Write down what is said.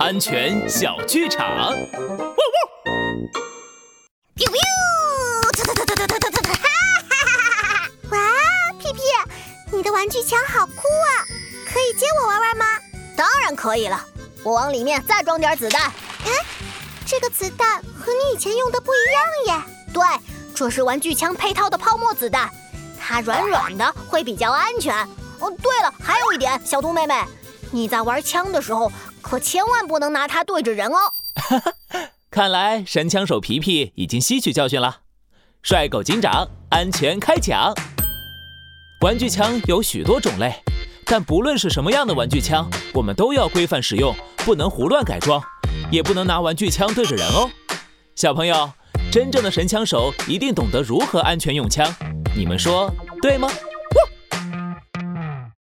安全小剧场。哇哇！彪彪！突突突突突突突突！哈！哇！屁屁，你的玩具枪好酷啊，可以借我玩玩吗？当然可以了，我往里面再装点子弹。嗯，这个子弹和你以前用的不一样耶。对，这是玩具枪配套的泡沫子弹，它软软的会比较安全。哦，对了，还有一点，小兔妹妹。你在玩枪的时候可千万不能拿它对着人哦。看来神枪手皮皮已经吸取教训了。帅狗警长，安全开讲。玩具枪有许多种类，但不论是什么样的玩具枪，我们都要规范使用，不能胡乱改装，也不能拿玩具枪对着人哦。小朋友，真正的神枪手一定懂得如何安全用枪，你们说对吗？